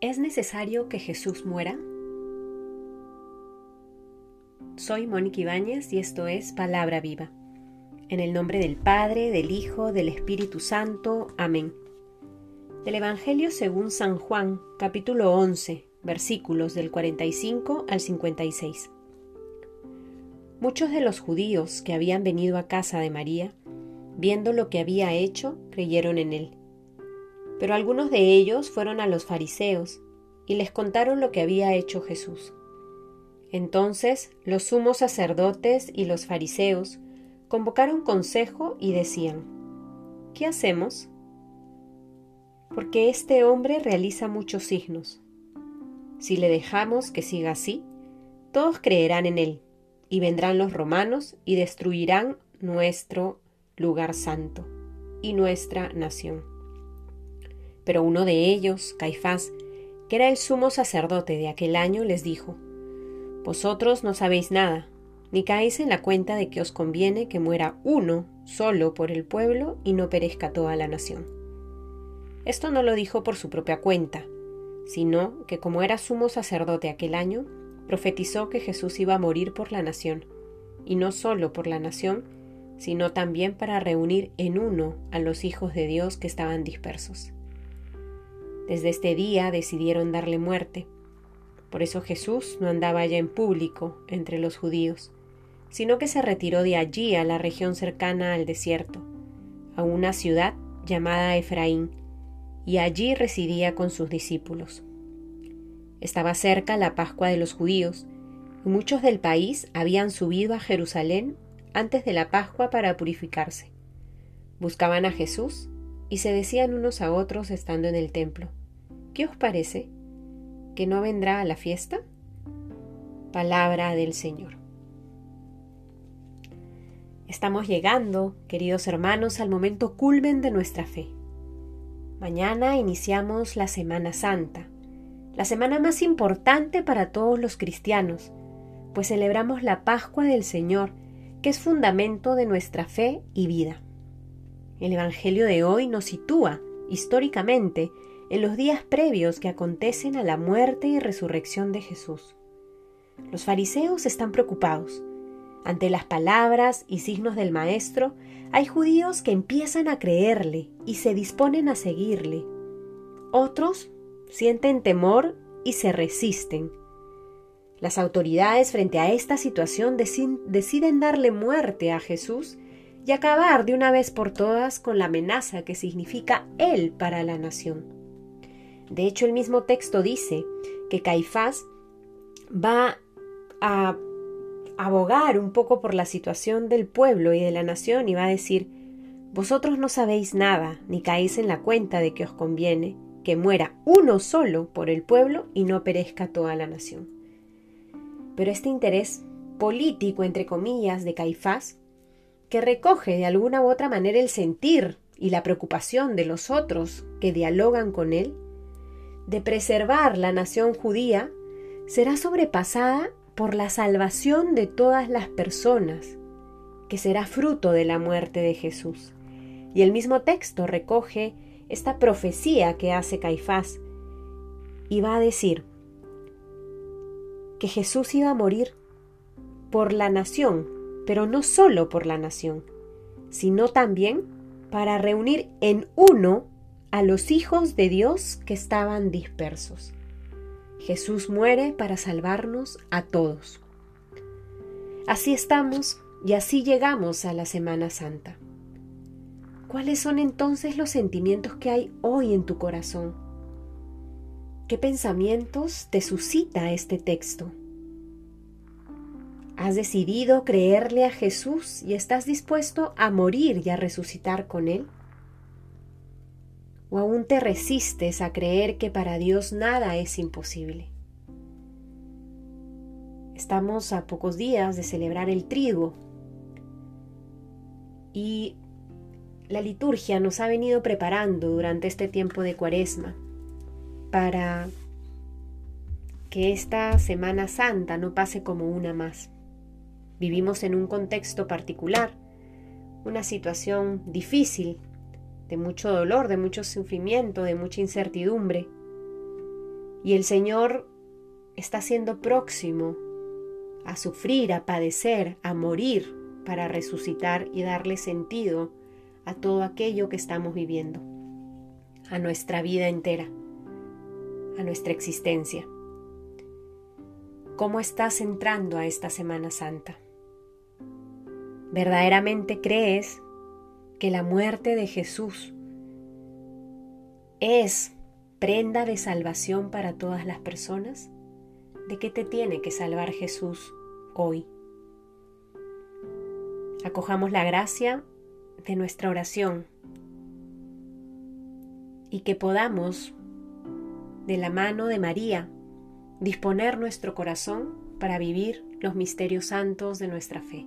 ¿Es necesario que Jesús muera? Soy Mónica Ibáñez y esto es Palabra Viva. En el nombre del Padre, del Hijo, del Espíritu Santo. Amén. Del Evangelio según San Juan, capítulo 11, versículos del 45 al 56. Muchos de los judíos que habían venido a casa de María, viendo lo que había hecho, creyeron en él. Pero algunos de ellos fueron a los fariseos y les contaron lo que había hecho Jesús. Entonces los sumos sacerdotes y los fariseos convocaron consejo y decían, ¿qué hacemos? Porque este hombre realiza muchos signos. Si le dejamos que siga así, todos creerán en él, y vendrán los romanos y destruirán nuestro lugar santo y nuestra nación. Pero uno de ellos, Caifás, que era el sumo sacerdote de aquel año, les dijo, Vosotros no sabéis nada, ni caéis en la cuenta de que os conviene que muera uno solo por el pueblo y no perezca toda la nación. Esto no lo dijo por su propia cuenta, sino que como era sumo sacerdote aquel año, profetizó que Jesús iba a morir por la nación, y no solo por la nación, sino también para reunir en uno a los hijos de Dios que estaban dispersos. Desde este día decidieron darle muerte. Por eso Jesús no andaba ya en público entre los judíos, sino que se retiró de allí a la región cercana al desierto, a una ciudad llamada Efraín, y allí residía con sus discípulos. Estaba cerca la Pascua de los judíos, y muchos del país habían subido a Jerusalén antes de la Pascua para purificarse. Buscaban a Jesús y se decían unos a otros estando en el templo, ¿qué os parece? ¿Que no vendrá a la fiesta? Palabra del Señor. Estamos llegando, queridos hermanos, al momento culmen de nuestra fe. Mañana iniciamos la Semana Santa, la semana más importante para todos los cristianos, pues celebramos la Pascua del Señor, que es fundamento de nuestra fe y vida. El Evangelio de hoy nos sitúa, históricamente, en los días previos que acontecen a la muerte y resurrección de Jesús. Los fariseos están preocupados. Ante las palabras y signos del Maestro, hay judíos que empiezan a creerle y se disponen a seguirle. Otros sienten temor y se resisten. Las autoridades frente a esta situación deciden darle muerte a Jesús y acabar de una vez por todas con la amenaza que significa Él para la nación. De hecho, el mismo texto dice que Caifás va a abogar un poco por la situación del pueblo y de la nación y va a decir, Vosotros no sabéis nada, ni caéis en la cuenta de que os conviene que muera uno solo por el pueblo y no perezca toda la nación. Pero este interés político, entre comillas, de Caifás que recoge de alguna u otra manera el sentir y la preocupación de los otros que dialogan con él, de preservar la nación judía, será sobrepasada por la salvación de todas las personas, que será fruto de la muerte de Jesús. Y el mismo texto recoge esta profecía que hace Caifás y va a decir que Jesús iba a morir por la nación pero no solo por la nación, sino también para reunir en uno a los hijos de Dios que estaban dispersos. Jesús muere para salvarnos a todos. Así estamos y así llegamos a la Semana Santa. ¿Cuáles son entonces los sentimientos que hay hoy en tu corazón? ¿Qué pensamientos te suscita este texto? ¿Has decidido creerle a Jesús y estás dispuesto a morir y a resucitar con Él? ¿O aún te resistes a creer que para Dios nada es imposible? Estamos a pocos días de celebrar el trigo y la liturgia nos ha venido preparando durante este tiempo de cuaresma para que esta Semana Santa no pase como una más. Vivimos en un contexto particular, una situación difícil, de mucho dolor, de mucho sufrimiento, de mucha incertidumbre. Y el Señor está siendo próximo a sufrir, a padecer, a morir para resucitar y darle sentido a todo aquello que estamos viviendo, a nuestra vida entera, a nuestra existencia. ¿Cómo estás entrando a esta Semana Santa? ¿Verdaderamente crees que la muerte de Jesús es prenda de salvación para todas las personas? ¿De qué te tiene que salvar Jesús hoy? Acojamos la gracia de nuestra oración y que podamos, de la mano de María, disponer nuestro corazón para vivir los misterios santos de nuestra fe.